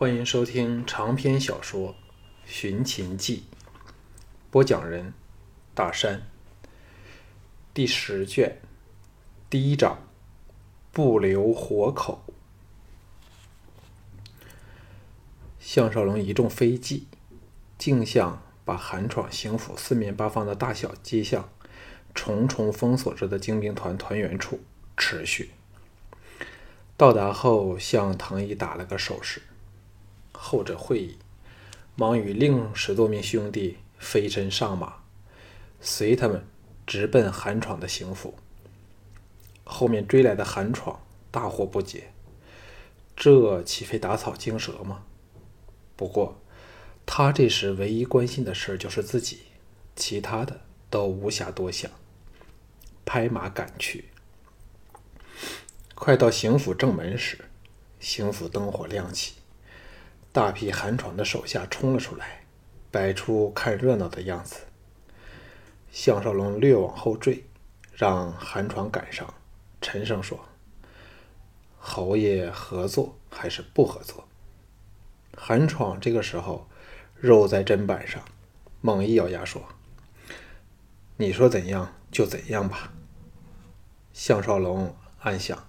欢迎收听长篇小说《寻秦记》，播讲人：大山。第十卷第一章：不留活口。项少龙一众飞骑，径向把韩闯行府四面八方的大小街巷重重封锁着的精兵团团员处持续。到达后，向唐毅打了个手势。后者会意，忙与另十多名兄弟飞身上马，随他们直奔韩闯的行府。后面追来的韩闯大惑不解，这岂非打草惊蛇吗？不过，他这时唯一关心的事就是自己，其他的都无暇多想，拍马赶去。快到行府正门时，行府灯火亮起。大批韩闯的手下冲了出来，摆出看热闹的样子。项少龙略往后坠，让韩闯赶上，沉声说：“侯爷合作还是不合作？”韩闯这个时候肉在砧板上，猛一咬牙说：“你说怎样就怎样吧。”项少龙暗想：“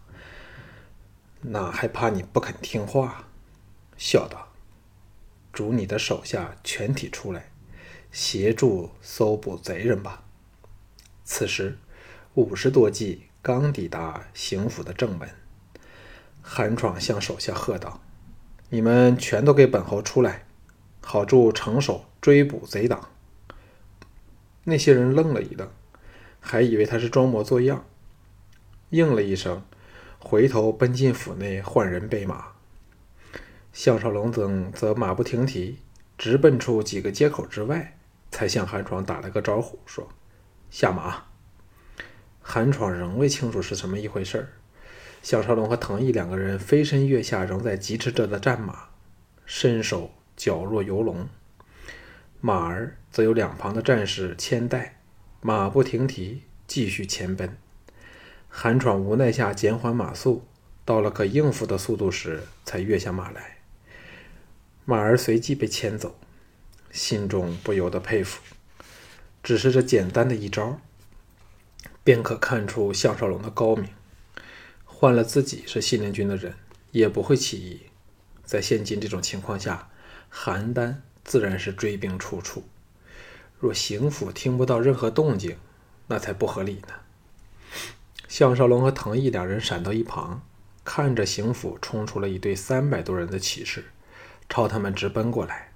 哪还怕你不肯听话？”笑道。主你的手下全体出来，协助搜捕贼人吧。此时，五十多骑刚抵达刑府的正门，韩闯向手下喝道：“你们全都给本侯出来，好助城守追捕贼党。”那些人愣了一愣，还以为他是装模作样，应了一声，回头奔进府内换人备马。项少龙等则马不停蹄，直奔出几个街口之外，才向韩闯打了个招呼，说：“下马。”韩闯仍未清楚是什么一回事儿。项少龙和藤毅两个人飞身跃下仍在疾驰着的战马，身手矫若游龙，马儿则有两旁的战士牵带，马不停蹄，继续前奔。韩闯无奈下减缓马速，到了可应付的速度时，才跃下马来。马儿随即被牵走，心中不由得佩服。只是这简单的一招，便可看出项少龙的高明。换了自己是信陵君的人，也不会起疑。在现今这种情况下，邯郸自然是追兵处处。若邢府听不到任何动静，那才不合理呢。项少龙和藤毅两人闪到一旁，看着邢府冲出了一队三百多人的骑士。朝他们直奔过来。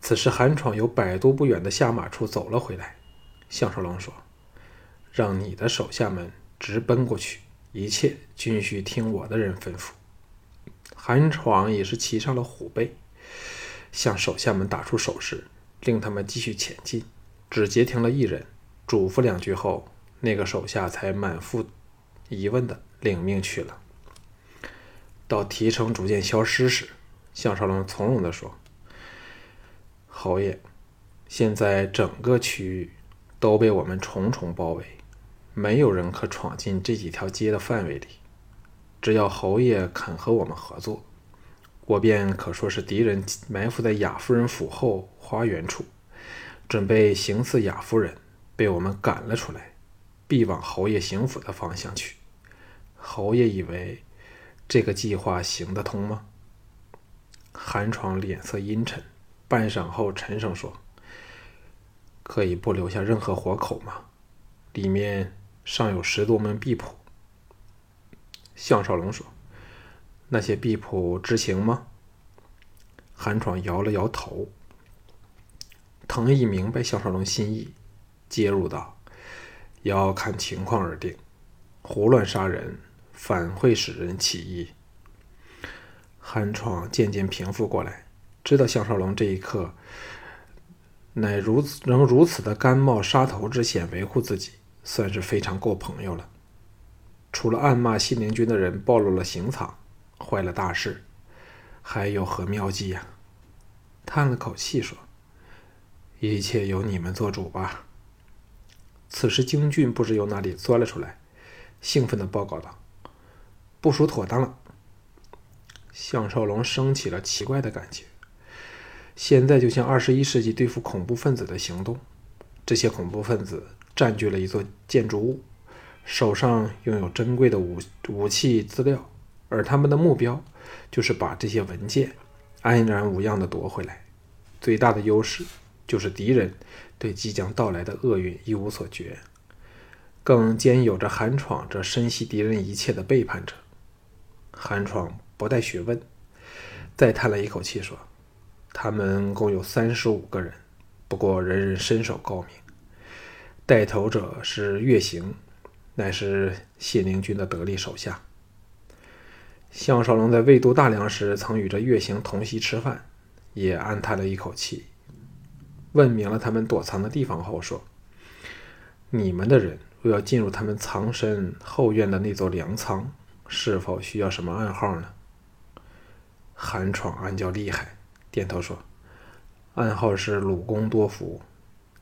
此时，韩闯由百多不远的下马处走了回来。项少龙说：“让你的手下们直奔过去，一切均需听我的人吩咐。”韩闯也是骑上了虎背，向手下们打出手势，令他们继续前进。只截停了一人，嘱咐两句后，那个手下才满腹疑问的领命去了。到提成逐渐消失时，项少龙从容地说：“侯爷，现在整个区域都被我们重重包围，没有人可闯进这几条街的范围里。只要侯爷肯和我们合作，我便可说是敌人埋伏在雅夫人府后花园处，准备行刺雅夫人，被我们赶了出来，必往侯爷行府的方向去。侯爷以为这个计划行得通吗？”韩闯脸色阴沉，半晌后沉声说：“可以不留下任何活口吗？里面尚有十多门婢仆。”项少龙说：“那些婢仆知情吗？”韩闯摇了摇头。藤毅明白项少龙心意，接入道：“要看情况而定，胡乱杀人反会使人起疑。”寒窗渐渐平复过来，知道项少龙这一刻乃如此仍如此的甘冒杀头之险维护自己，算是非常够朋友了。除了暗骂信陵君的人暴露了行藏，坏了大事，还有何妙计呀？叹了口气说：“一切由你们做主吧。”此时京俊不知由哪里钻了出来，兴奋地报告道：“部署妥当了。”项少龙升起了奇怪的感觉。现在就像二十一世纪对付恐怖分子的行动，这些恐怖分子占据了一座建筑物，手上拥有珍贵的武武器资料，而他们的目标就是把这些文件安然无恙地夺回来。最大的优势就是敌人对即将到来的厄运一无所觉，更兼有着韩闯这深悉敌人一切的背叛者。韩闯不带学问，再叹了一口气说。他们共有三十五个人，不过人人身手高明。带头者是岳行，乃是谢灵军的得力手下。项少龙在魏都大梁时曾与这岳行同席吃饭，也暗叹了一口气。问明了他们躲藏的地方后，说：“你们的人若要进入他们藏身后院的那座粮仓，是否需要什么暗号呢？”韩闯暗叫厉害。点头说：“暗号是鲁公多福，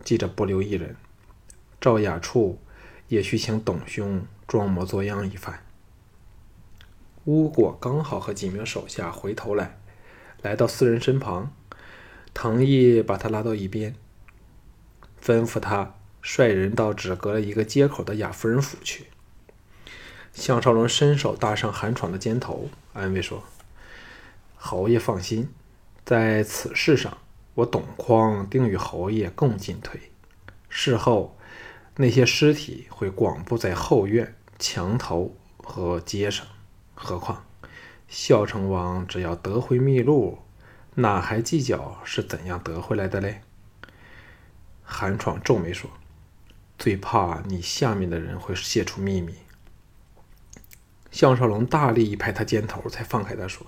记着不留一人。赵雅处也需请董兄装模作样一番。”乌果刚好和几名手下回头来，来到四人身旁，藤毅把他拉到一边，吩咐他率人到只隔了一个街口的雅夫人府去。项少龙伸手搭上韩闯的肩头，安慰说：“侯爷放心。”在此事上，我董匡定与侯爷共进退。事后，那些尸体会广布在后院、墙头和街上。何况，孝成王只要得回秘录，哪还计较是怎样得回来的嘞？韩闯皱眉说：“最怕你下面的人会泄出秘密。”项少龙大力一拍他肩头，才放开他说。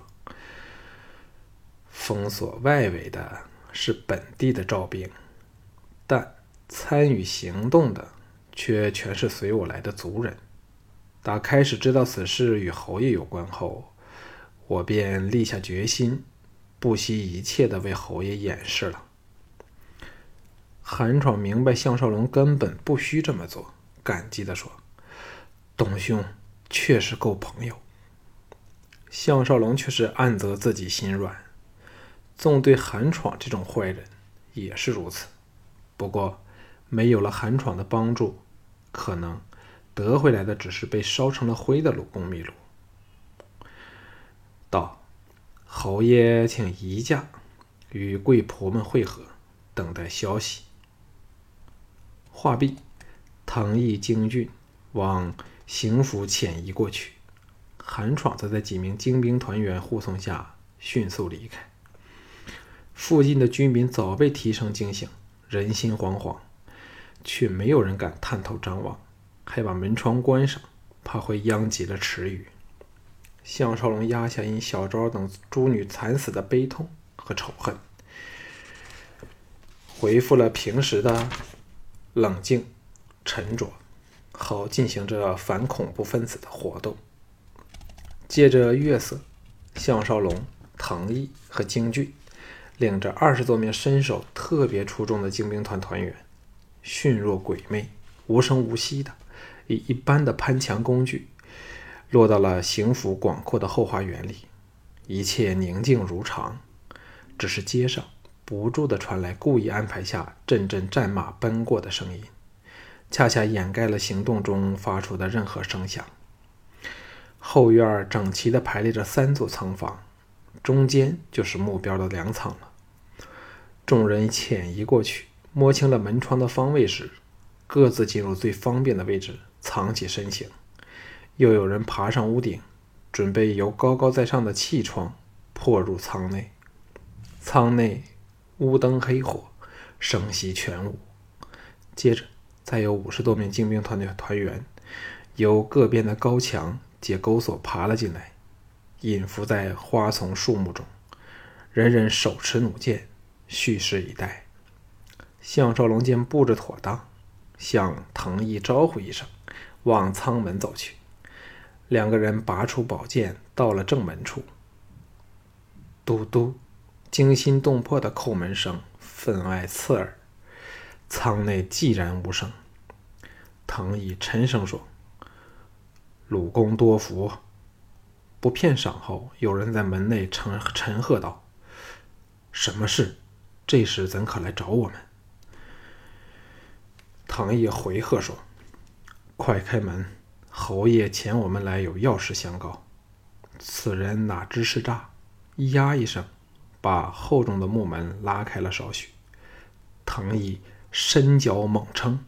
封锁外围的是本地的赵兵，但参与行动的却全是随我来的族人。打开始知道此事与侯爷有关后，我便立下决心，不惜一切的为侯爷掩饰了。韩闯明白项少龙根本不需这么做，感激的说：“董兄确实够朋友。”项少龙却是暗责自己心软。纵对韩闯这种坏人也是如此，不过没有了韩闯的帮助，可能得回来的只是被烧成了灰的鲁公秘录。道：“侯爷，请移驾，与贵仆们会合，等待消息。”话毕，唐毅、京俊往行府潜移过去，韩闯则在几名精兵团员护送下迅速离开。附近的居民早被提声惊醒，人心惶惶，却没有人敢探头张望，还把门窗关上，怕会殃及了池鱼。项少龙压下因小昭等诸女惨死的悲痛和仇恨，恢复了平时的冷静沉着，好进行着反恐怖分子的活动。借着月色，项少龙、唐毅和京俊。领着二十多名身手特别出众的精兵团团员，迅若鬼魅、无声无息的，以一般的攀墙工具，落到了行府广阔的后花园里。一切宁静如常，只是街上不住地传来故意安排下阵阵战马奔过的声音，恰恰掩盖了行动中发出的任何声响。后院整齐地排列着三座仓房，中间就是目标的粮仓了。众人潜移过去，摸清了门窗的方位时，各自进入最方便的位置藏起身形。又有人爬上屋顶，准备由高高在上的气窗破入舱内。舱内乌灯黑火，声息全无。接着，再有五十多名精兵团的团员，由各边的高墙借钩索爬了进来，隐伏在花丛树木中，人人手持弩箭。蓄势以待。项少龙见布置妥当，向藤毅招呼一声，往舱门走去。两个人拔出宝剑，到了正门处。嘟嘟，惊心动魄的叩门声分外刺耳。舱内寂然无声。藤毅沉声说：“鲁公多福。”不片晌后，有人在门内沉沉喝道：“什么事？这时怎可来找我们？”唐毅回喝说：“快开门！侯爷遣我们来有要事相告。”此人哪知是诈，呀一声，把厚重的木门拉开了少许。唐毅伸脚猛撑，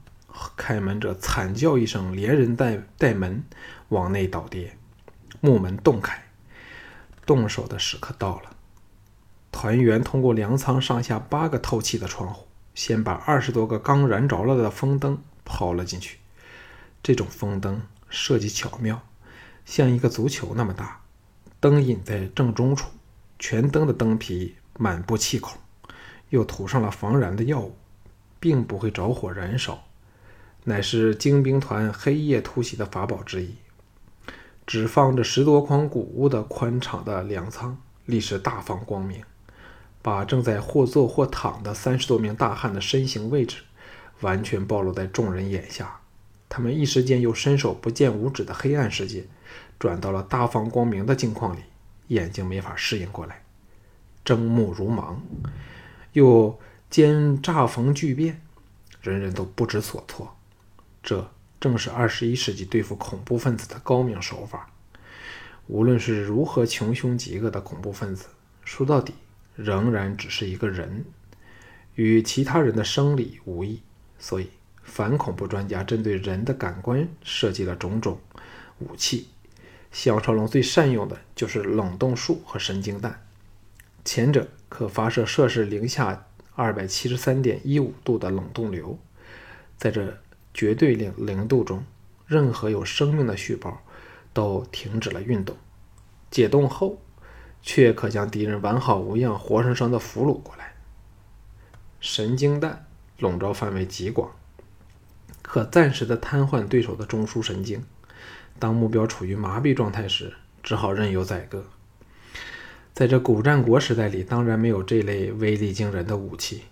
开门者惨叫一声，连人带带门往内倒跌。木门洞开，动手的时刻到了。团员通过粮仓上下八个透气的窗户，先把二十多个刚燃着了的风灯抛了进去。这种风灯设计巧妙，像一个足球那么大，灯引在正中处，全灯的灯皮满布气孔，又涂上了防燃的药物，并不会着火燃烧，乃是精兵团黑夜突袭的法宝之一。只放着十多筐谷物的宽敞的粮仓，立时大放光明，把正在或坐或躺的三十多名大汉的身形位置完全暴露在众人眼下。他们一时间又伸手不见五指的黑暗世界，转到了大放光明的境况里，眼睛没法适应过来，睁目如盲，又兼乍逢巨变，人人都不知所措。这。正是二十一世纪对付恐怖分子的高明手法。无论是如何穷凶极恶的恐怖分子，说到底仍然只是一个人，与其他人的生理无异。所以，反恐怖专家针对人的感官设计了种种武器。小超龙最善用的就是冷冻术和神经弹，前者可发射摄氏零下二百七十三点一五度的冷冻流，在这。绝对零零度中，任何有生命的细胞都停止了运动。解冻后，却可将敌人完好无恙、活生生的俘虏过来。神经弹笼罩范围极广，可暂时的瘫痪对手的中枢神经。当目标处于麻痹状态时，只好任由宰割。在这古战国时代里，当然没有这类威力惊人的武器，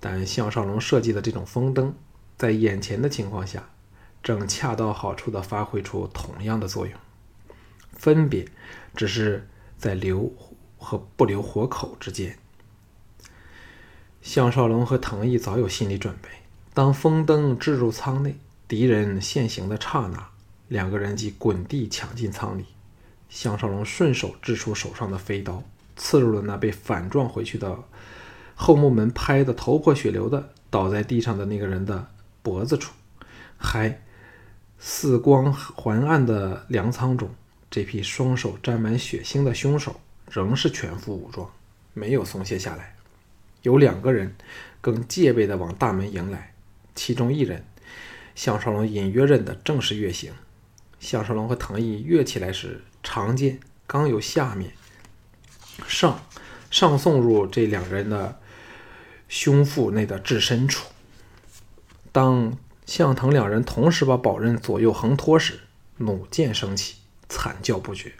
但项少龙设计的这种风灯。在眼前的情况下，正恰到好处地发挥出同样的作用，分别只是在留和不留活口之间。项少龙和藤毅早有心理准备，当风灯置入舱内，敌人现形的刹那，两个人即滚地抢进舱里。项少龙顺手掷出手上的飞刀，刺入了那被反撞回去的后木门，拍得头破血流的倒在地上的那个人的。脖子处，还四光环暗的粮仓中，这批双手沾满血腥的凶手仍是全副武装，没有松懈下来。有两个人更戒备地往大门迎来，其中一人，项少龙隐约认得正是月行。项少龙和唐毅跃起来时，长剑刚由下面上上送入这两人的胸腹内的至深处。当向腾两人同时把宝刃左右横托时，弩箭升起，惨叫不绝。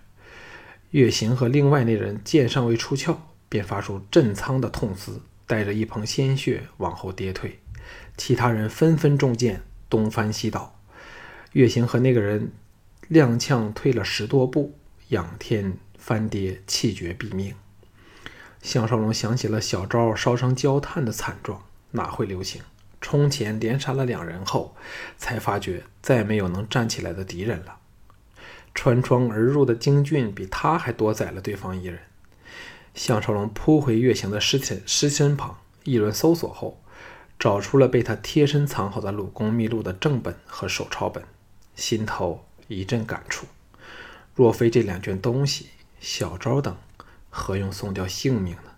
月行和另外那人剑尚未出鞘，便发出震苍的痛嘶，带着一捧鲜血往后跌退。其他人纷纷中箭，东翻西倒。月行和那个人踉跄退了十多步，仰天翻跌，气绝毙命。项少龙想起了小昭烧成焦炭的惨状，哪会留情？冲前连杀了两人后，才发觉再没有能站起来的敌人了。穿窗而入的京俊比他还多宰了对方一人。项少龙扑回月行的尸体尸身旁，一轮搜索后，找出了被他贴身藏好的鲁公秘录的正本和手抄本，心头一阵感触：若非这两卷东西，小昭等何用送掉性命呢？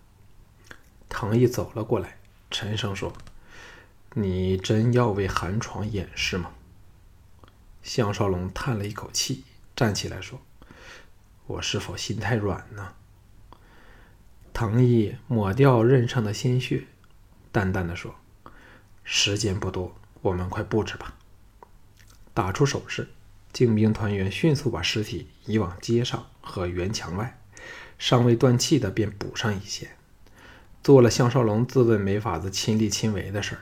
唐毅走了过来，沉声说。你真要为寒床掩饰吗？项少龙叹了一口气，站起来说：“我是否心太软呢？”唐毅抹掉刃上的鲜血，淡淡的说：“时间不多，我们快布置吧。”打出手势，精兵团员迅速把尸体移往街上和园墙外，尚未断气的便补上一些，做了项少龙自问没法子亲力亲为的事儿。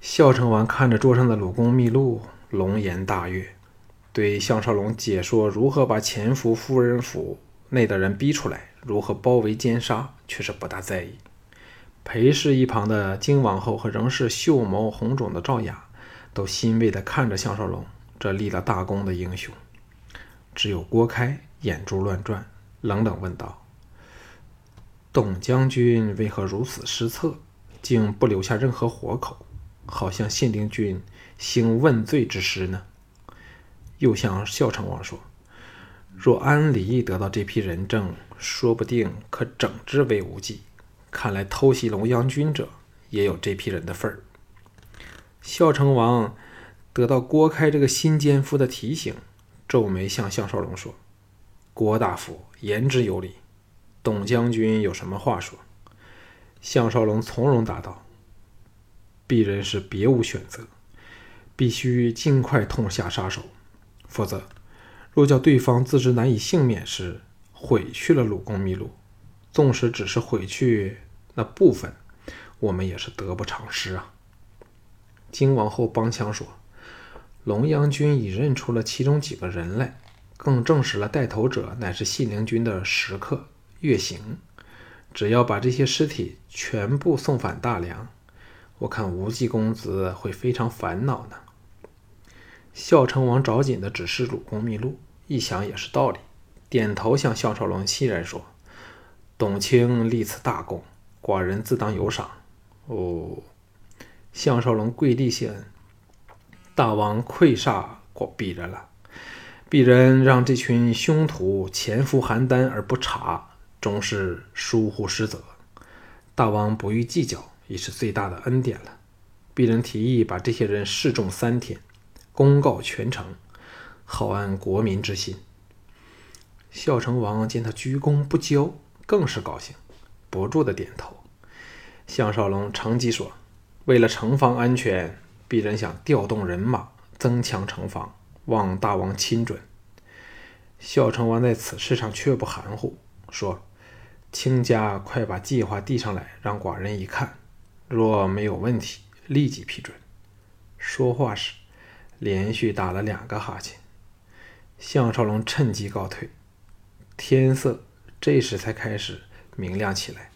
孝成王看着桌上的鲁公秘录，龙颜大悦。对项少龙解说如何把潜伏夫人府内的人逼出来，如何包围奸杀，却是不大在意。陪侍一旁的金王后和仍是秀眸红肿的赵雅，都欣慰地看着项少龙这立了大功的英雄。只有郭开眼珠乱转，冷冷问道：“董将军为何如此失策，竟不留下任何活口，好像信陵君兴问罪之师呢？”又向孝成王说：“若安离得到这批人证，说不定可整治魏无忌。看来偷袭龙阳君者也有这批人的份儿。”孝成王得到郭开这个新奸夫的提醒，皱眉向项少龙说：“郭大夫言之有理，董将军有什么话说？”项少龙从容答道：“鄙人是别无选择，必须尽快痛下杀手。”否则，若叫对方自知难以幸免时，毁去了鲁公秘录，纵使只是毁去那部分，我们也是得不偿失啊！金王后帮腔说：“龙阳君已认出了其中几个人来，更证实了带头者乃是信陵君的食客月行。只要把这些尸体全部送返大梁，我看无忌公子会非常烦恼呢。”孝成王找紧的只是鲁公秘录，一想也是道理，点头向项少龙欣然说：“董卿立此大功，寡人自当有赏。”哦，项少龙跪地谢恩：“大王愧煞寡鄙人了，鄙人让这群凶徒潜伏邯郸而不查，终是疏忽失责。大王不予计较，已是最大的恩典了。鄙人提议把这些人示众三天。”公告全城，好安国民之心。孝成王见他鞠躬不交，更是高兴，不住的点头。项少龙乘机说：“为了城防安全，鄙人想调动人马，增强城防，望大王亲准。”孝成王在此事上却不含糊，说：“卿家快把计划递上来，让寡人一看，若没有问题，立即批准。”说话时。连续打了两个哈欠，项少龙趁机告退。天色这时才开始明亮起来。